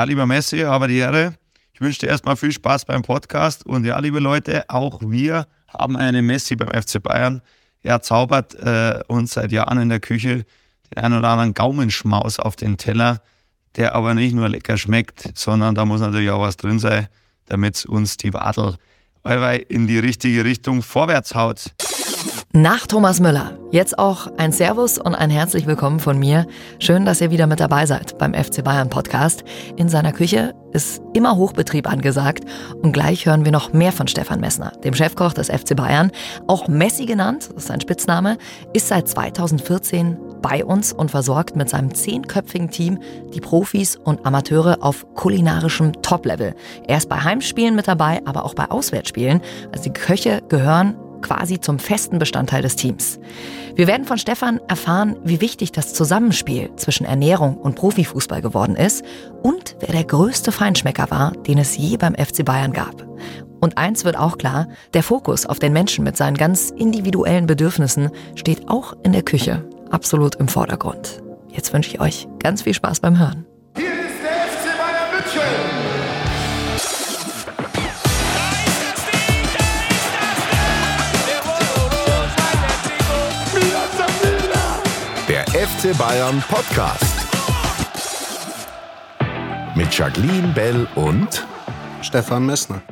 Ja, lieber Messi, aber die Ehre. Ich wünsche dir erstmal viel Spaß beim Podcast und ja, liebe Leute, auch wir haben einen Messi beim FC Bayern. Er zaubert äh, uns seit Jahren in der Küche den einen oder anderen Gaumenschmaus auf den Teller, der aber nicht nur lecker schmeckt, sondern da muss natürlich auch was drin sein, damit uns die Wadel in die richtige Richtung vorwärts haut. Nach Thomas Müller. Jetzt auch ein Servus und ein herzlich willkommen von mir. Schön, dass ihr wieder mit dabei seid beim FC Bayern Podcast. In seiner Küche ist immer Hochbetrieb angesagt und gleich hören wir noch mehr von Stefan Messner, dem Chefkoch des FC Bayern. Auch Messi genannt, das ist sein Spitzname, ist seit 2014 bei uns und versorgt mit seinem zehnköpfigen Team die Profis und Amateure auf kulinarischem Top-Level. Er ist bei Heimspielen mit dabei, aber auch bei Auswärtsspielen. Also die Köche gehören quasi zum festen Bestandteil des Teams. Wir werden von Stefan erfahren, wie wichtig das Zusammenspiel zwischen Ernährung und Profifußball geworden ist und wer der größte Feinschmecker war, den es je beim FC Bayern gab. Und eins wird auch klar, der Fokus auf den Menschen mit seinen ganz individuellen Bedürfnissen steht auch in der Küche absolut im Vordergrund. Jetzt wünsche ich euch ganz viel Spaß beim Hören. FC Bayern Podcast. Mit Jacqueline Bell und Stefan Messner.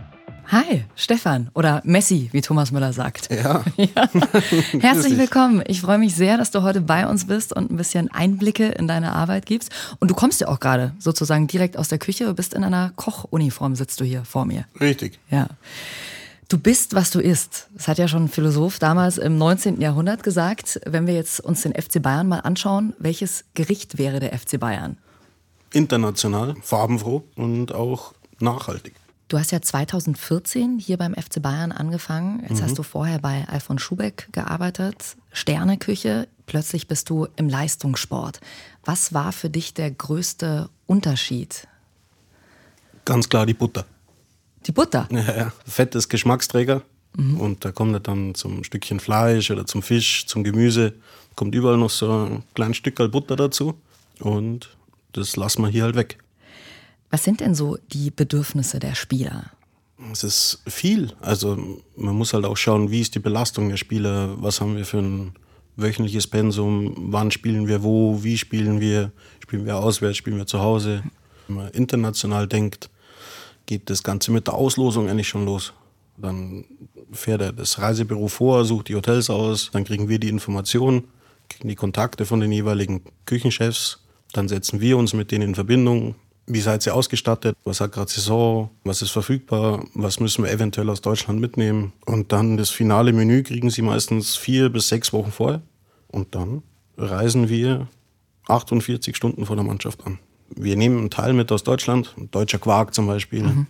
Hi, Stefan oder Messi, wie Thomas Müller sagt. Ja. ja. Herzlich willkommen. Ich freue mich sehr, dass du heute bei uns bist und ein bisschen Einblicke in deine Arbeit gibst. Und du kommst ja auch gerade sozusagen direkt aus der Küche, du bist in einer Kochuniform, sitzt du hier vor mir. Richtig. Ja. Du bist, was du isst. Das hat ja schon ein Philosoph damals im 19. Jahrhundert gesagt. Wenn wir jetzt uns den FC Bayern mal anschauen, welches Gericht wäre der FC Bayern? International, farbenfroh und auch nachhaltig. Du hast ja 2014 hier beim FC Bayern angefangen. Jetzt mhm. hast du vorher bei Alfons Schubeck gearbeitet. Sterneküche. Plötzlich bist du im Leistungssport. Was war für dich der größte Unterschied? Ganz klar die Butter. Die Butter? Ja, ja. Fett ist Geschmacksträger. Mhm. Und da kommt er dann zum Stückchen Fleisch oder zum Fisch, zum Gemüse, kommt überall noch so ein kleines Stück Butter dazu. Und das lassen wir hier halt weg. Was sind denn so die Bedürfnisse der Spieler? Es ist viel. Also man muss halt auch schauen, wie ist die Belastung der Spieler, was haben wir für ein wöchentliches Pensum, wann spielen wir wo, wie spielen wir, spielen wir auswärts, spielen wir zu Hause. Wenn man international denkt, geht das Ganze mit der Auslosung eigentlich schon los. Dann fährt er das Reisebüro vor, sucht die Hotels aus, dann kriegen wir die Informationen, kriegen die Kontakte von den jeweiligen Küchenchefs, dann setzen wir uns mit denen in Verbindung. Wie seid ihr ausgestattet? Was hat gerade Saison? Was ist verfügbar? Was müssen wir eventuell aus Deutschland mitnehmen? Und dann das finale Menü kriegen sie meistens vier bis sechs Wochen vorher. Und dann reisen wir 48 Stunden vor der Mannschaft an wir nehmen einen Teil mit aus Deutschland, deutscher Quark zum Beispiel. Mhm.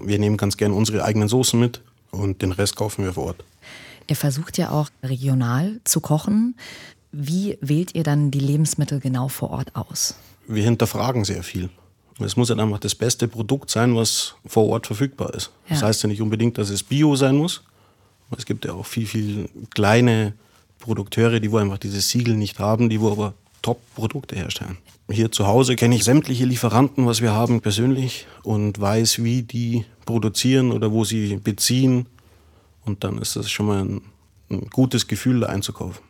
Wir nehmen ganz gern unsere eigenen Soßen mit und den Rest kaufen wir vor Ort. Ihr versucht ja auch regional zu kochen. Wie wählt ihr dann die Lebensmittel genau vor Ort aus? Wir hinterfragen sehr viel. Es muss ja einfach das beste Produkt sein, was vor Ort verfügbar ist. Ja. Das heißt ja nicht unbedingt, dass es Bio sein muss. Es gibt ja auch viel, viel kleine Produkteure, die wo einfach dieses Siegel nicht haben, die wo aber Top-Produkte herstellen. Hier zu Hause kenne ich sämtliche Lieferanten, was wir haben, persönlich und weiß, wie die produzieren oder wo sie beziehen. Und dann ist das schon mal ein, ein gutes Gefühl, da einzukaufen.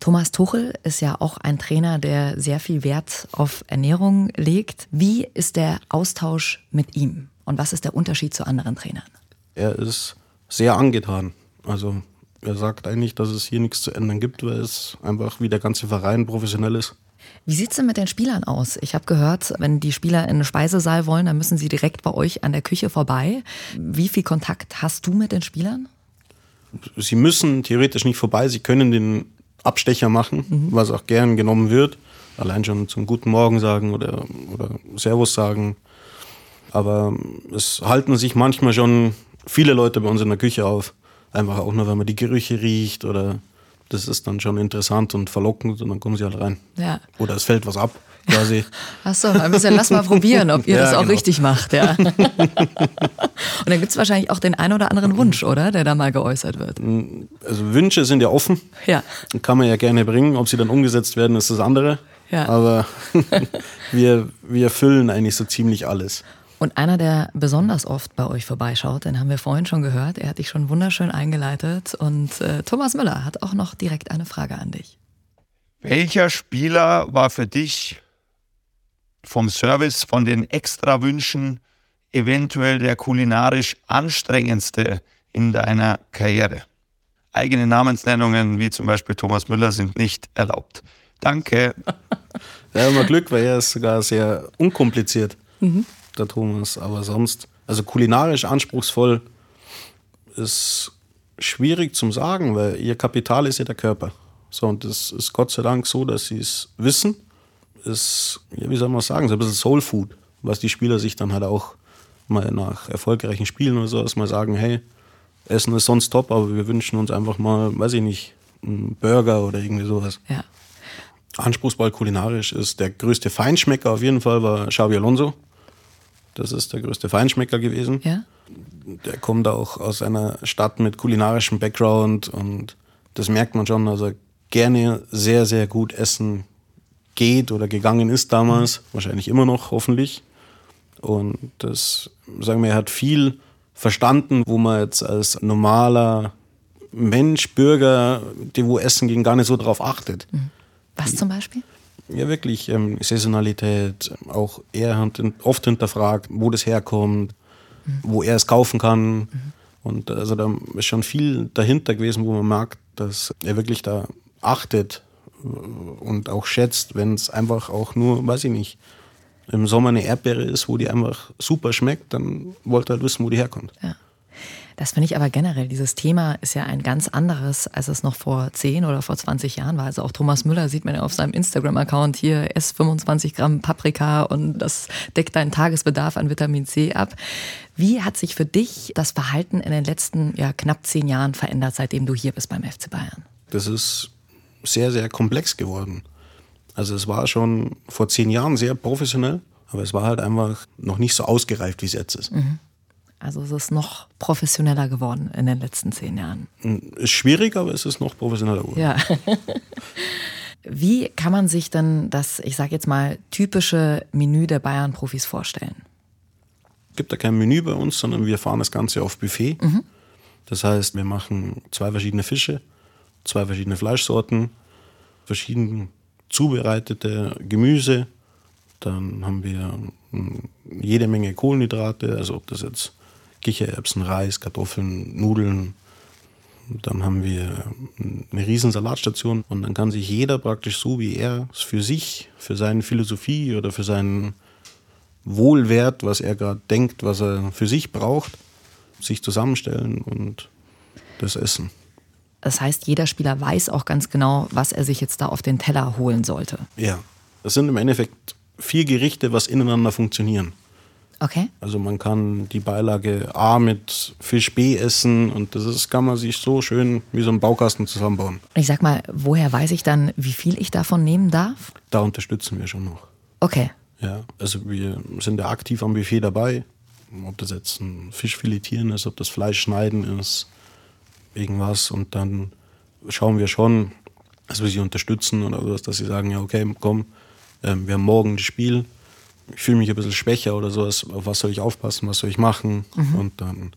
Thomas Tuchel ist ja auch ein Trainer, der sehr viel Wert auf Ernährung legt. Wie ist der Austausch mit ihm und was ist der Unterschied zu anderen Trainern? Er ist sehr angetan. Also er sagt eigentlich, dass es hier nichts zu ändern gibt, weil es einfach wie der ganze Verein professionell ist. Wie sieht es denn mit den Spielern aus? Ich habe gehört, wenn die Spieler in den Speisesaal wollen, dann müssen sie direkt bei euch an der Küche vorbei. Wie viel Kontakt hast du mit den Spielern? Sie müssen theoretisch nicht vorbei, sie können den Abstecher machen, mhm. was auch gern genommen wird. Allein schon zum Guten Morgen sagen oder, oder Servus sagen. Aber es halten sich manchmal schon viele Leute bei uns in der Küche auf. Einfach auch nur, wenn man die Gerüche riecht oder das ist dann schon interessant und verlockend und dann kommen sie halt rein. Ja. Oder es fällt was ab, quasi. Achso, ein bisschen lass mal probieren, ob ihr ja, das auch genau. richtig macht, ja. und dann gibt es wahrscheinlich auch den einen oder anderen Wunsch, oder? Der da mal geäußert wird. Also Wünsche sind ja offen. Ja. Kann man ja gerne bringen. Ob sie dann umgesetzt werden, ist das andere. Ja. Aber wir, wir füllen eigentlich so ziemlich alles. Und einer, der besonders oft bei euch vorbeischaut, den haben wir vorhin schon gehört, er hat dich schon wunderschön eingeleitet. Und äh, Thomas Müller hat auch noch direkt eine Frage an dich. Welcher Spieler war für dich vom Service, von den Extrawünschen eventuell der kulinarisch anstrengendste in deiner Karriere? Eigene Namensnennungen wie zum Beispiel Thomas Müller sind nicht erlaubt. Danke. Ja, immer Glück, weil er ist sogar sehr unkompliziert, der Thomas. Aber sonst, also kulinarisch anspruchsvoll ist schwierig zum sagen, weil ihr Kapital ist ja der Körper. So, und das ist Gott sei Dank so, dass sie es wissen. Ist, ja, wie soll man sagen, so ein bisschen Soul Food, was die Spieler sich dann halt auch mal nach erfolgreichen Spielen oder sowas mal sagen, hey, Essen ist sonst top, aber wir wünschen uns einfach mal, weiß ich nicht, einen Burger oder irgendwie sowas. Ja. Anspruchsvoll kulinarisch ist der größte Feinschmecker auf jeden Fall war Xavi Alonso. Das ist der größte Feinschmecker gewesen. Ja? Der kommt auch aus einer Stadt mit kulinarischem Background und das merkt man schon, dass er gerne sehr, sehr gut essen geht oder gegangen ist damals. Wahrscheinlich immer noch, hoffentlich. Und das, sagen wir, er hat viel verstanden, wo man jetzt als normaler Mensch, Bürger, die wo essen gehen, gar nicht so drauf achtet. Was zum Beispiel? Ja, wirklich. Ähm, Saisonalität, auch er hat oft hinterfragt, wo das herkommt, wo er es kaufen kann. Und also da ist schon viel dahinter gewesen, wo man merkt, dass er wirklich da achtet äh, und auch schätzt, wenn es einfach auch nur, weiß ich nicht, im Sommer eine Erdbeere ist, wo die einfach super schmeckt, dann wollte er halt wissen, wo die herkommt. Ja. Das finde ich aber generell, dieses Thema ist ja ein ganz anderes, als es noch vor 10 oder vor 20 Jahren war. Also auch Thomas Müller sieht man ja auf seinem Instagram-Account hier, ess 25 Gramm Paprika und das deckt deinen Tagesbedarf an Vitamin C ab. Wie hat sich für dich das Verhalten in den letzten ja, knapp zehn Jahren verändert, seitdem du hier bist beim FC Bayern? das ist sehr, sehr komplex geworden. Also es war schon vor zehn Jahren sehr professionell, aber es war halt einfach noch nicht so ausgereift, wie es jetzt ist. Also es ist noch professioneller geworden in den letzten zehn Jahren. Ist schwierig, aber es ist noch professioneller geworden. Ja. Wie kann man sich denn das, ich sage jetzt mal, typische Menü der Bayern-Profis vorstellen? Es gibt da kein Menü bei uns, sondern wir fahren das Ganze auf Buffet. Das heißt, wir machen zwei verschiedene Fische, zwei verschiedene Fleischsorten, verschieden zubereitete Gemüse. Dann haben wir mm, jede Menge Kohlenhydrate, also ob das jetzt Kichererbsen, Reis, Kartoffeln, Nudeln. Dann haben wir eine riesen Salatstation und dann kann sich jeder praktisch so, wie er es für sich, für seine Philosophie oder für seinen Wohlwert, was er gerade denkt, was er für sich braucht, sich zusammenstellen und das essen. Das heißt, jeder Spieler weiß auch ganz genau, was er sich jetzt da auf den Teller holen sollte. Ja, das sind im Endeffekt vier Gerichte, was ineinander funktionieren. Okay? Also man kann die Beilage A mit Fisch B essen und das ist, kann man sich so schön wie so einen Baukasten zusammenbauen. Und ich sag mal, woher weiß ich dann, wie viel ich davon nehmen darf? Da unterstützen wir schon noch. Okay. Ja, also wir sind ja aktiv am Buffet dabei. Ob das jetzt ein Fisch filetieren ist, ob das Fleisch schneiden ist, irgendwas. Und dann schauen wir schon, dass wir sie unterstützen oder sowas, dass sie sagen, ja okay, komm, ähm, wir haben morgen das Spiel. Ich fühle mich ein bisschen schwächer oder sowas. Auf was soll ich aufpassen, was soll ich machen? Und dann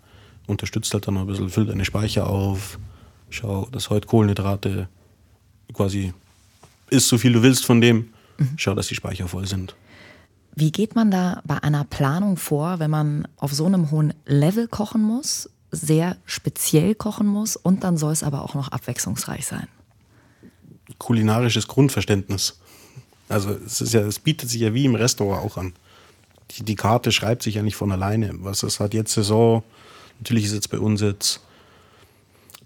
unterstützt halt dann noch ein bisschen, füllt deine Speicher auf. Schau, dass heute Kohlenhydrate quasi isst, so viel du willst von dem. Schau, dass die Speicher voll sind. Wie geht man da bei einer Planung vor, wenn man auf so einem hohen Level kochen muss, sehr speziell kochen muss und dann soll es aber auch noch abwechslungsreich sein? kulinarisches Grundverständnis. Also es ist ja, es bietet sich ja wie im Restaurant auch an. Die, die Karte schreibt sich ja nicht von alleine. Was es hat jetzt Saison, natürlich ist jetzt bei uns jetzt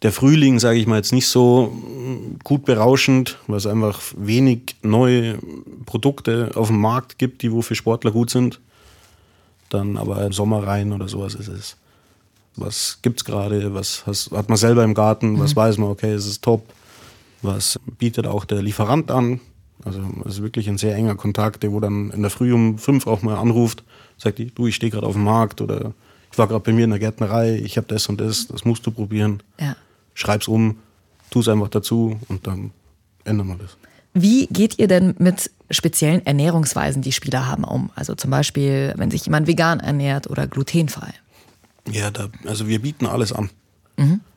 der Frühling, sage ich mal, jetzt nicht so mm, gut berauschend, weil es einfach wenig neue Produkte auf dem Markt gibt, die wo für Sportler gut sind. Dann aber im Sommer rein oder sowas ist es. Was gibt's gerade? Was hat man selber im Garten? Was weiß man? Okay, es ist top. Was bietet auch der Lieferant an? Also es ist wirklich ein sehr enger Kontakt, der wo dann in der Früh um fünf auch mal anruft, sagt, die, du, ich stehe gerade auf dem Markt oder ich war gerade bei mir in der Gärtnerei, ich habe das und das, das musst du probieren. Ja. Schreib's um, tu es einfach dazu und dann ändern wir das. Wie geht ihr denn mit speziellen Ernährungsweisen die Spieler haben um? Also zum Beispiel, wenn sich jemand vegan ernährt oder glutenfrei. Ja, da, also wir bieten alles an.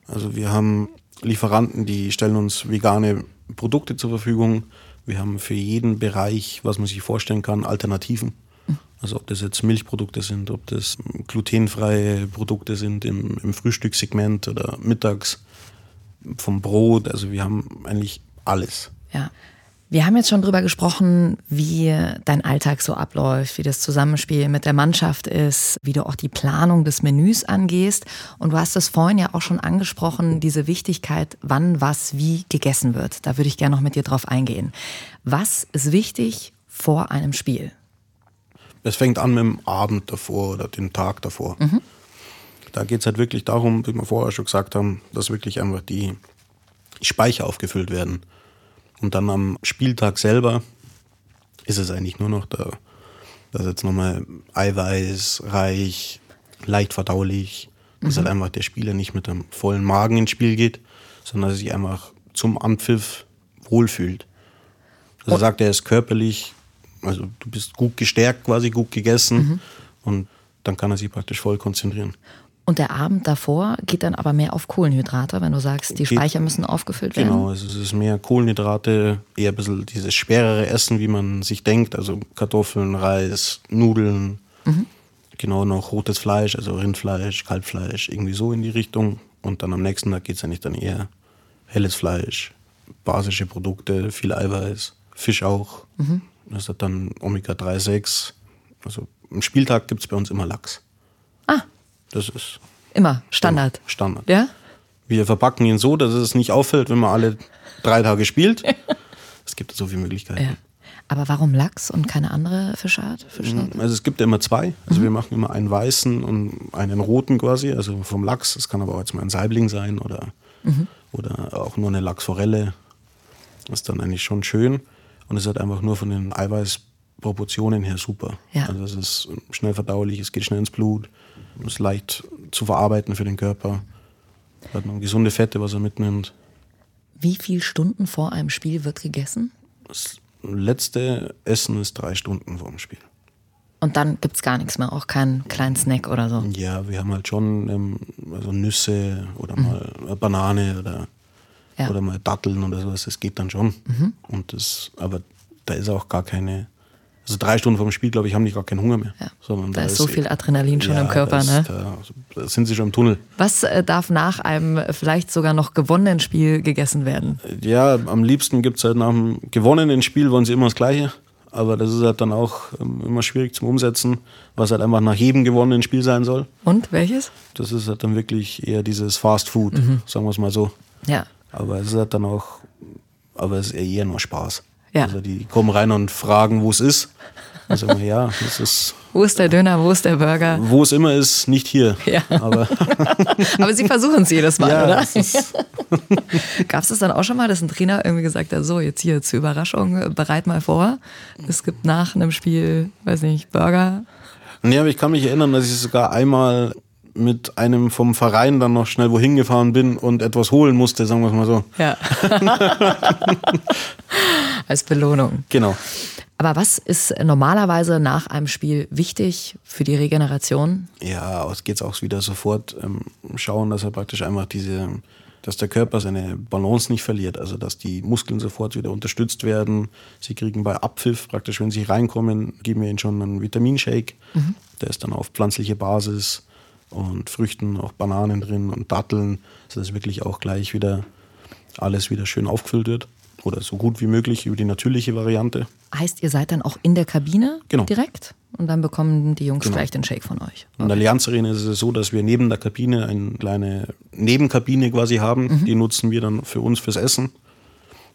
Also wir haben Lieferanten, die stellen uns vegane Produkte zur Verfügung. Wir haben für jeden Bereich, was man sich vorstellen kann, Alternativen. Also ob das jetzt Milchprodukte sind, ob das glutenfreie Produkte sind im, im Frühstückssegment oder mittags vom Brot. Also wir haben eigentlich alles. Ja. Wir haben jetzt schon drüber gesprochen, wie dein Alltag so abläuft, wie das Zusammenspiel mit der Mannschaft ist, wie du auch die Planung des Menüs angehst. Und du hast es vorhin ja auch schon angesprochen, diese Wichtigkeit, wann was wie gegessen wird. Da würde ich gerne noch mit dir drauf eingehen. Was ist wichtig vor einem Spiel? Es fängt an mit dem Abend davor oder dem Tag davor. Da geht es halt wirklich darum, wie wir vorher schon gesagt haben, dass wirklich einfach die Speicher aufgefüllt werden. Und dann am Spieltag selber ist es eigentlich nur noch da, dass jetzt nochmal eiweißreich, leicht verdaulich, dass halt einfach der Spieler nicht mit einem vollen Magen ins Spiel geht, sondern dass er sich einfach zum Anpfiff wohlfühlt. Also er sagt, er ist körperlich, also du bist gut gestärkt quasi, gut gegessen und dann kann er sich praktisch voll konzentrieren. Und der Abend davor geht dann aber mehr auf Kohlenhydrate, wenn du sagst, die Speicher müssen aufgefüllt werden. Genau, es ist mehr Kohlenhydrate, eher ein bisschen dieses schwerere Essen, wie man sich denkt. Also Kartoffeln, Reis, Nudeln, genau noch rotes Fleisch, also Rindfleisch, Kalbfleisch, irgendwie so in die Richtung. Und dann am nächsten Tag geht es eigentlich dann eher helles Fleisch, basische Produkte, viel Eiweiß, Fisch auch. Das hat dann Omega-3, 6. Also am Spieltag gibt es bei uns immer Lachs. Ah, Das ist immer Standard. Standard. Ja? Wir verpacken ihn so, dass es nicht auffällt, wenn man alle drei Tage spielt. Es gibt so viele Möglichkeiten. Ja. Aber warum Lachs und keine andere Fischart? Fischart? Also es gibt ja immer zwei. Also wir machen immer einen weißen und einen roten quasi, also vom Lachs. Es kann aber auch jetzt mal ein Saibling sein oder, oder auch nur eine Lachsforelle. Das ist dann eigentlich schon schön. Und es halt einfach nur von den Eiweißproportionen her super. Ja. Also es ist schnell verdaulich, es geht schnell ins Blut, ist leicht zu verarbeiten für den Körper. Hat noch gesunde Fette, was er mitnimmt. Wie viele Stunden vor einem Spiel wird gegessen? Das letzte Essen ist drei Stunden vorm Spiel. Und dann gibt es gar nichts mehr, auch keinen kleinen Snack oder so. Ja, wir haben halt schon ähm, also Nüsse oder mal eine Banane oder, Mhm. Ja. Mhm. oder mal Datteln oder sowas. Das geht dann schon. Und das, aber da ist auch gar keine. Also drei Stunden vorm Spiel, glaube ich, haben die gar keinen Hunger mehr. Ja. Sondern Da ist so viel Adrenalin schon im Körper, da ist, ne? Da, da sind sie schon im Tunnel. Was äh, darf nach einem äh, vielleicht sogar noch gewonnenen Spiel gegessen werden? Ja, am liebsten gibt es halt nach dem gewonnenen Spiel, wollen sie immer das Gleiche. Aber das ist halt dann auch ähm, immer schwierig zum Umsetzen, was halt einfach nach jedem gewonnenen Spiel sein soll. Und welches? Das ist halt dann wirklich eher dieses Fast Food, Mhm. sagen wir es mal so. Ja. Aber es ist halt dann auch, aber es ist eher nur Spaß. Ja. Also die kommen rein und fragen, wo es ist. Sagen wir, ja, es ist, Wo ist der Döner, wo ist der Burger? wo es immer ist, nicht hier. Ja. Aber Aber sie versuchen es jedes Mal, ja, oder? Gab es das dann auch schon mal, dass ein Trainer irgendwie gesagt hat, so jetzt hier zur Überraschung, bereit mal vor. Es gibt nach einem Spiel, weiß nicht, Burger. nee, aber ich kann mich erinnern, dass ich sogar einmal mit einem vom Verein dann noch schnell wohin gefahren bin und etwas holen musste, sagen wir es mal so. Ja. Als Belohnung. Genau. Aber was ist normalerweise nach einem Spiel wichtig für die Regeneration? Ja, es geht auch wieder sofort ähm, schauen, dass er praktisch einfach diese, dass der Körper seine Balance nicht verliert, also dass die Muskeln sofort wieder unterstützt werden. Sie kriegen bei Abpfiff praktisch, wenn sie reinkommen, geben wir ihnen schon einen Vitaminshake. Der ist dann auf pflanzliche Basis und Früchten, auch Bananen drin und Datteln, sodass wirklich auch gleich wieder alles wieder schön aufgefüllt wird. Oder so gut wie möglich über die natürliche Variante. Heißt, ihr seid dann auch in der Kabine Genau. direkt und dann bekommen die Jungs Genau. gleich den Shake von euch. In der Allianz Arena ist es so, dass wir neben der Kabine eine kleine Nebenkabine quasi haben. Die nutzen wir dann für uns fürs Essen.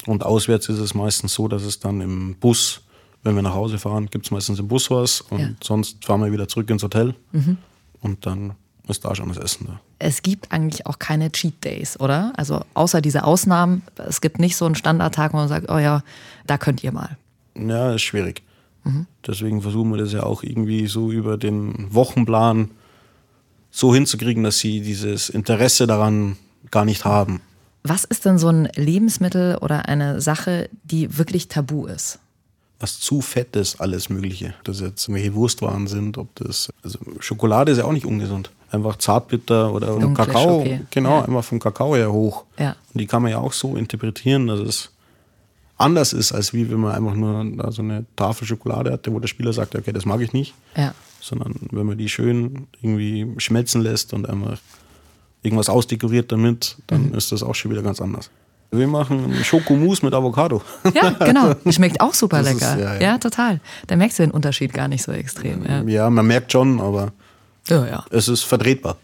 Und auswärts ist es meistens so, dass es dann im Bus, wenn wir nach Hause fahren, gibt es meistens im Bus was. Und Ja. sonst fahren wir wieder zurück ins Hotel. Und dann ist da schon das Essen da. Es gibt eigentlich auch keine Cheat Days, oder? Also außer diese Ausnahmen, es gibt nicht so einen Standardtag, wo man sagt, oh ja, da könnt ihr mal. Ja, ist schwierig. Deswegen versuchen wir das ja auch irgendwie so über den Wochenplan so hinzukriegen, dass sie dieses Interesse daran gar nicht haben. Was ist denn so ein Lebensmittel oder eine Sache, die wirklich tabu ist? was zu fettes, alles Mögliche. Ob das jetzt irgendwelche Wurstwaren sind, ob das. Also Schokolade ist ja auch nicht ungesund. Einfach Zartbitter oder Dunkle Kakao. Schoki. Genau, Ja. einfach vom Kakao her hoch. Ja. Und die kann man ja auch so interpretieren, dass es anders ist, als wie wenn man einfach nur so eine Tafel Schokolade hatte, wo der Spieler sagt, okay, das mag ich nicht. Ja. Sondern wenn man die schön irgendwie schmelzen lässt und einfach irgendwas ausdekoriert damit, dann ist das auch schon wieder ganz anders. Wir machen Schokomousse mit Avocado. Ja, genau. Schmeckt auch super Das ist- lecker. ja, ja, ja. total. Da merkst du den Unterschied gar nicht so extrem. Ja, Ja, man merkt schon, aber ja. ja. es ist vertretbar.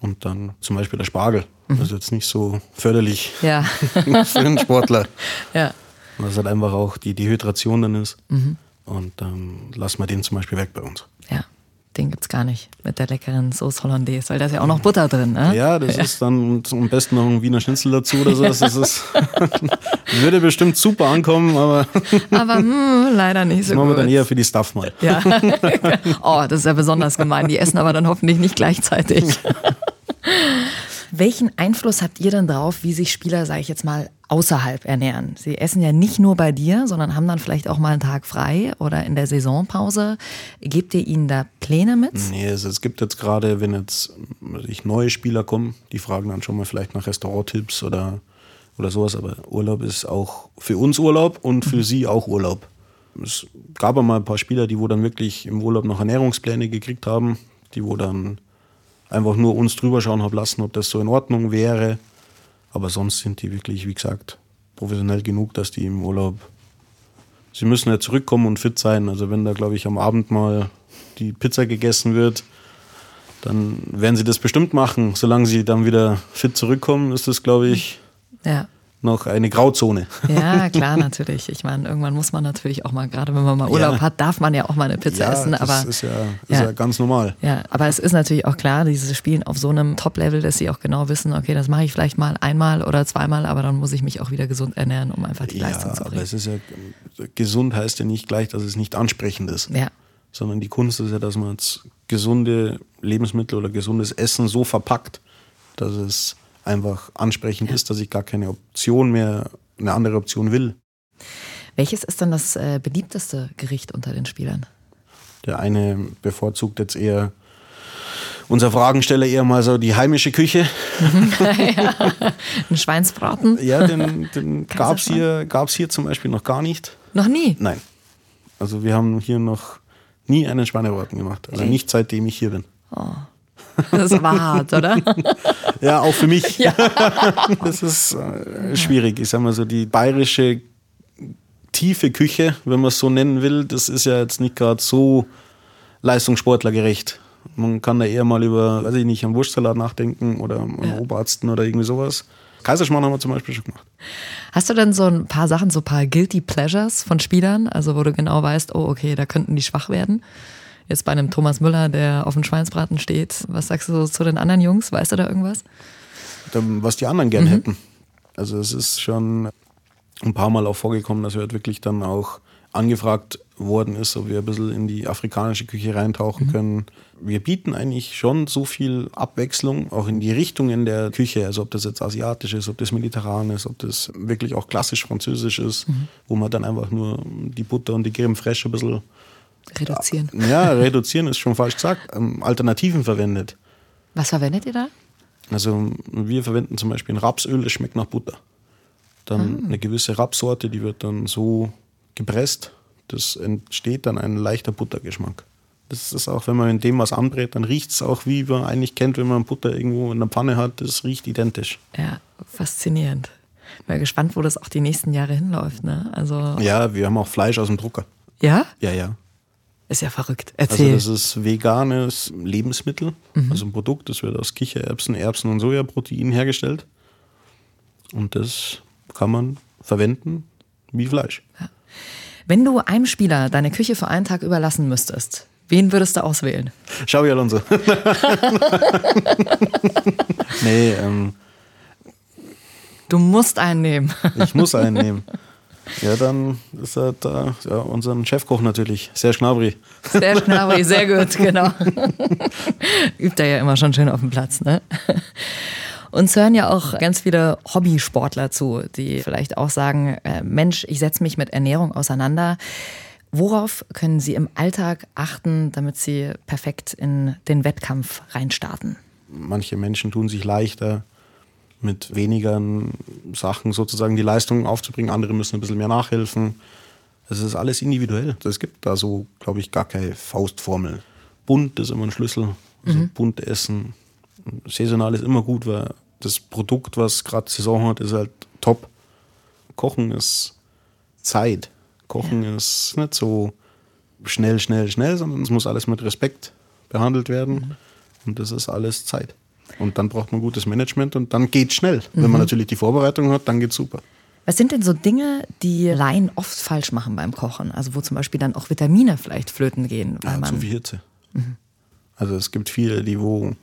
Und dann zum Beispiel der Spargel. Das ist jetzt nicht so förderlich Ja, für einen Sportler. ja. Es halt einfach auch die Dehydration dann ist. Und dann lassen wir den zum Beispiel weg bei uns. ja. Den gibt's gar nicht mit der leckeren Sauce Hollandaise, weil da ist ja auch noch Butter drin. Ne? Ja, das ist dann am besten noch ein Wiener Schnitzel dazu oder so. Das ist, würde bestimmt super ankommen, aber Aber hm, leider nicht so das machen wir gut. dann eher für die Stuff mal. Ja. Oh, das ist ja besonders gemein. Die essen aber dann hoffentlich nicht gleichzeitig. Welchen Einfluss habt ihr denn drauf, wie sich Spieler, sage ich jetzt mal, außerhalb ernähren? Sie essen ja nicht nur bei dir, sondern haben dann vielleicht auch mal einen Tag frei oder in der Saisonpause. Gebt ihr ihnen da Pläne mit? Nee, also es gibt jetzt gerade, wenn jetzt ich neue Spieler kommen, die fragen dann schon mal vielleicht nach Restauranttipps oder, oder sowas, aber Urlaub ist auch für uns Urlaub und für sie auch Urlaub. Es gab einmal ein paar Spieler, die wo dann wirklich im Urlaub noch Ernährungspläne gekriegt haben, die wo dann einfach nur uns drüber schauen haben lassen, ob das so in Ordnung wäre. Aber sonst sind die wirklich, wie gesagt, professionell genug, dass die im Urlaub sie müssen ja zurückkommen und fit sein. Also wenn da, glaube ich, am Abend mal die Pizza gegessen wird, dann werden sie das bestimmt machen. Solange sie dann wieder fit zurückkommen, ist das, glaube ich, Ja. Noch eine Grauzone. Ja, klar, natürlich. Ich meine, irgendwann muss man natürlich auch mal, gerade wenn man mal Urlaub Ja. hat, darf man ja auch mal eine Pizza essen. das Aber ist, ja, ist Ja. ja. ganz normal. Ja, aber es ist natürlich auch klar, dieses Spielen auf so einem Top-Level, dass sie auch genau wissen, okay, das mache ich vielleicht mal einmal oder zweimal, aber dann muss ich mich auch wieder gesund ernähren, um einfach die Ja, Leistung zu aber bringen. es ist ja, gesund heißt ja nicht gleich, dass es nicht ansprechend ist. Ja, Sondern die Kunst ist ja, dass man jetzt gesunde Lebensmittel oder gesundes Essen so verpackt, dass es einfach ansprechend ist, dass ich gar keine Option mehr, eine andere Option will. welches ist dann das äh, beliebteste Gericht unter den Spielern? Der eine bevorzugt jetzt eher, unser Fragensteller eher mal so die heimische Küche. Ein Schweinsbraten? Ja, den, den gab es hier, gab's hier zum Beispiel noch gar nicht. Noch nie. Nein. Also wir haben hier noch nie einen Schweinebraten gemacht. Also Echt? nicht seitdem ich hier bin. Das war hart, oder? Ja, auch für mich. das ist äh, schwierig. Ich sag mal so, die bayerische tiefe Küche, wenn man es so nennen will, das ist ja jetzt nicht gerade so leistungssportlergerecht. Man kann da eher mal über, weiß ich nicht, einen Wurstsalat nachdenken oder einen Ja. Oberarsten oder irgendwie sowas. Kaiserschmarrn haben wir zum Beispiel schon gemacht. Hast du denn so ein paar Sachen, so ein paar Guilty Pleasures von Spielern? Also wo du genau weißt, oh okay, da könnten die schwach werden? Jetzt bei einem Thomas Müller, der auf dem Schweinsbraten steht. Was sagst du zu den anderen Jungs? Weißt du da irgendwas? Was die anderen gern hätten. Also es ist schon ein paar Mal auch vorgekommen, dass wir halt wirklich dann auch angefragt worden ist, ob wir ein bisschen in die afrikanische Küche reintauchen können. Wir bieten eigentlich schon so viel Abwechslung, auch in die Richtungen der Küche, also ob das jetzt asiatisch ist, ob das mediterran ist, ob das wirklich auch klassisch französisch ist, wo man dann einfach nur die Butter und die Creme fraiche ein bisschen, Reduzieren. ja, reduzieren ist schon falsch gesagt, ähm, Alternativen verwendet. Was verwendet ihr da? Also wir verwenden zum Beispiel ein Rapsöl, das schmeckt nach Butter. Dann eine gewisse Rapssorte, die wird dann so gepresst, das entsteht dann ein leichter Buttergeschmack. Das ist auch, wenn man in dem was anbrät, dann riecht es auch, wie man eigentlich kennt, wenn man Butter irgendwo in der Pfanne hat. Das riecht identisch. Ja, faszinierend. Bin gespannt, wo das auch die nächsten Jahre hinläuft. Ne? Also, Ja, wir haben auch Fleisch aus dem Drucker. ja? Ja, ja. Ist ja verrückt. Also Erzähl. das ist veganes Lebensmittel, also ein Produkt, das wird aus Kichererbsen, Erbsen und Sojaprotein hergestellt. Und das kann man verwenden wie Fleisch. Wenn du einem Spieler deine Küche für einen Tag überlassen müsstest, wen würdest du auswählen? Xavi Alonso. nee, ähm, Du musst einen nehmen. ich muss einen nehmen. Ja, dann ist er da, ja, unseren Chefkoch natürlich, Serge Gnabry. Sehr schnabrig, sehr gut, genau. Übt er ja immer schon schön auf dem Platz, ne? Uns hören ja auch ganz viele Hobbysportler zu, die vielleicht auch sagen, äh, Mensch, ich setze mich mit Ernährung auseinander. Worauf können Sie im Alltag achten, damit Sie perfekt in den Wettkampf reinstarten? Manche Menschen tun sich leichter, mit weniger Sachen sozusagen die Leistung aufzubringen. Andere müssen ein bisschen mehr nachhelfen. Es ist alles individuell. Es gibt da so, glaube ich, gar keine Faustformel. Bunt ist immer ein Schlüssel. Also mhm. bunt essen. Saisonal ist immer gut, weil das Produkt, was gerade Saison hat, ist halt top. Kochen ist Zeit. Kochen ja. ist nicht so schnell, schnell, schnell, sondern es muss alles mit Respekt behandelt werden. Mhm. Und das ist alles Zeit. Und dann braucht man gutes Management und dann geht schnell. Mhm. Wenn man mhm. natürlich die Vorbereitung hat, dann geht super. Was sind denn so Dinge, die Laien oft falsch machen beim Kochen? Also wo zum Beispiel dann auch Vitamine vielleicht flöten gehen? Weil ja, man zu viel Hitze. Mhm. Also es gibt viele, die wo,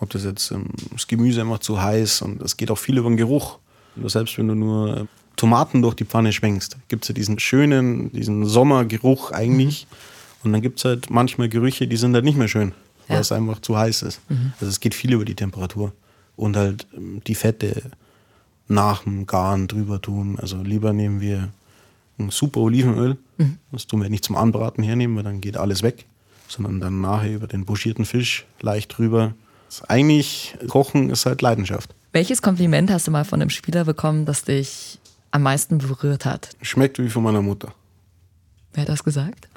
ob das jetzt ähm, das Gemüse immer zu heiß und es geht auch viel über den Geruch. Und selbst wenn du nur äh, Tomaten durch die Pfanne schwenkst, gibt es ja diesen schönen, diesen Sommergeruch eigentlich. Mhm. Und dann gibt es halt manchmal Gerüche, die sind halt nicht mehr schön, weil ja. es einfach zu heiß ist. Mhm. Also es geht viel über die Temperatur. Und halt ähm, die Fette nach dem Garen drüber tun. Also lieber nehmen wir ein super Olivenöl. Mhm. Das tun wir nicht zum Anbraten hernehmen, weil dann geht alles weg. Sondern dann nachher über den buschierten Fisch leicht drüber. Eigentlich, Kochen ist halt Leidenschaft. Welches Kompliment hast du mal von einem Spieler bekommen, das dich am meisten berührt hat? Schmeckt wie von meiner Mutter. Wer hat das gesagt?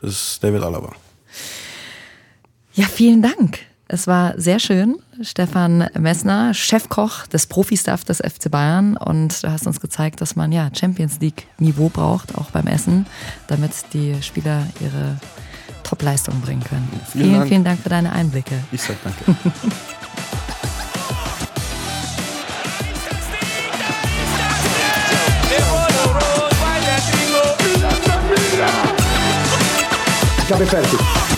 Das ist David Alaba. Ja, vielen Dank. Es war sehr schön. Stefan Messner, Chefkoch des Profi-Staff des FC Bayern. Und du hast uns gezeigt, dass man ja Champions League-Niveau braucht, auch beim Essen, damit die Spieler ihre Top-Leistung bringen können. Vielen, vielen Dank. vielen Dank für deine Einblicke. Ich sag danke. Chiave aperti.